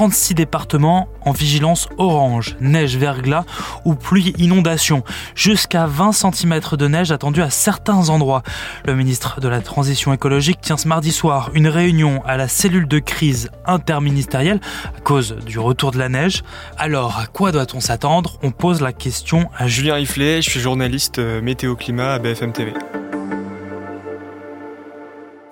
36 départements en vigilance orange, neige, verglas ou pluie inondation. Jusqu'à 20 cm de neige attendue à certains endroits. Le ministre de la Transition écologique tient ce mardi soir une réunion à la cellule de crise interministérielle à cause du retour de la neige. Alors, à quoi doit-on s'attendre? On pose la question à Julien Riflet, je suis journaliste euh, météo-climat à BFM TV.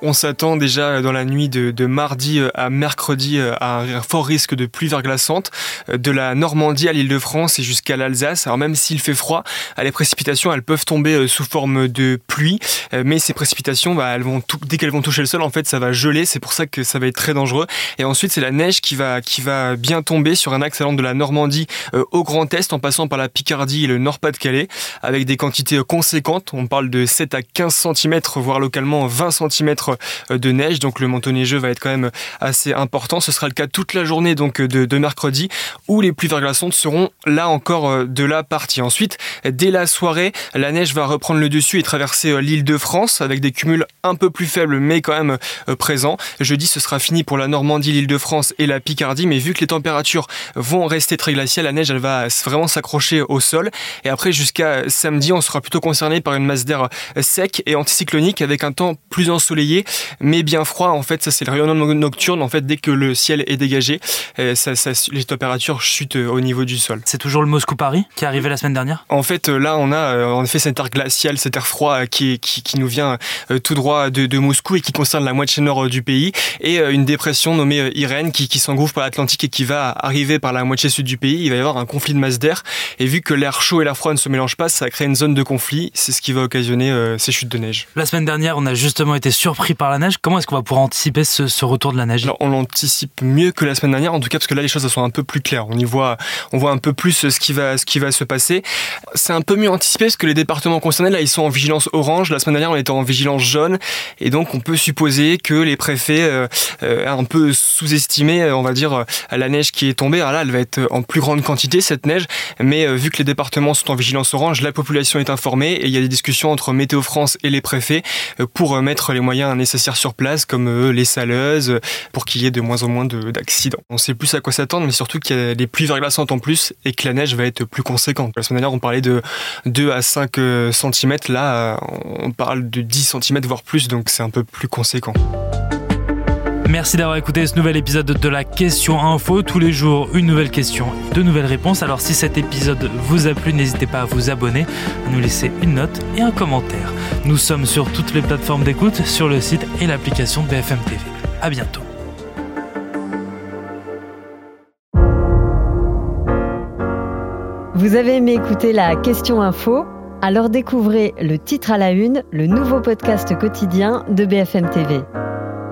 On s'attend déjà dans la nuit de, mardi euh, à mercredi euh, à un fort risque de pluie verglaçante euh, de la Normandie à l'île de France et jusqu'à l'Alsace. Alors même s'il fait froid, les précipitations elles peuvent tomber sous forme de pluie, mais ces précipitations, bah, elles vont dès qu'elles vont toucher le sol, en fait, ça va geler. C'est pour ça que ça va être très dangereux. Et ensuite, c'est la neige qui va qui va bien tomber sur un axe allant de la Normandie au Grand Est, en passant par la Picardie et le Nord-Pas-de-Calais, avec des quantités conséquentes. On parle de 7 à 15 cm, voire localement 20 cm euh, de neige, donc le manteau neigeux va être quand même assez important. Ce sera le cas toute la journée donc de, mercredi, où les pluies verglaçantes seront là encore euh, de la partie. Ensuite, dès la soirée, la neige va reprendre le dessus et traverser euh, l'île de France avec des cumuls un peu plus faibles, mais quand même présents. Jeudi, ce sera fini pour la Normandie, l'île de France et la Picardie, mais vu que les températures vont rester très glaciales, la neige elle va vraiment s'accrocher au sol. Et après, jusqu'à samedi, on sera plutôt concerné par une masse d'air sec et anticyclonique avec un temps plus ensoleillé mais bien froid. En fait, ça c'est le rayonnement nocturne. En fait, dès que le ciel est dégagé, euh, ça, les températures chutent euh, au niveau du sol. C'est toujours le Moscou Paris qui est arrivé la semaine dernière? En fait, euh, là, on a en effet cet air glacial, cet air froid qui, qui, qui nous vient tout droit de, de, Moscou et qui concerne la moitié nord du pays et une dépression nommée Irène qui, qui s'engouffre par l'Atlantique et qui va arriver par la moitié sud du pays. Il va y avoir un conflit de masse d'air et vu que l'air chaud et l'air froid ne se mélangent pas, ça va créer une zone de conflit. C'est ce qui va occasionner ces chutes de neige. La semaine dernière, on a justement été surpris par la neige. Comment est-ce qu'on va pouvoir anticiper ce, retour de la neige? On l'anticipe mieux que la semaine dernière, en tout cas parce que là les choses sont un peu plus claires. On y voit, on voit un peu plus ce qui va, ce qui va se passer. C'est un peu mieux anticipé parce que les départements concernés là ils sont en vigilance orange. La semaine dernière on était en vigilance jaune et donc on peut supposer que les préfets euh, euh un peu sous-estimé, on va dire, la neige qui est tombée. Alors là elle va être en plus grande quantité cette neige, mais euh, vu que les départements sont en vigilance orange, la population est informée et il y a des discussions entre Météo France et les préfets euh, pour mettre les moyens nécessaires sur place comme euh, les saleuses pour qu'il y ait de moins en moins d'accidents. On sait plus à quoi s'attendre, mais surtout qu'il y a des pluies verglaçantes en plus et que la neige va être plus conséquente. La semaine dernière, on parlait de 2 à 5 euh, cm. Là, euh, on parle de 10 cm, voire plus, donc c'est un peu plus conséquent. Merci d'avoir écouté ce nouvel épisode de la question info. Tous les jours, une nouvelle question, de nouvelles réponses. Alors si cet épisode vous a plu, n'hésitez pas à vous abonner, à nous laisser une note et un commentaire. Nous sommes sur toutes les plateformes d'écoute, sur le site et l'application BFM TV. À bientôt. Vous avez aimé écouter la question info? Alors découvrez le titre à la une, le nouveau podcast quotidien de BFM TV.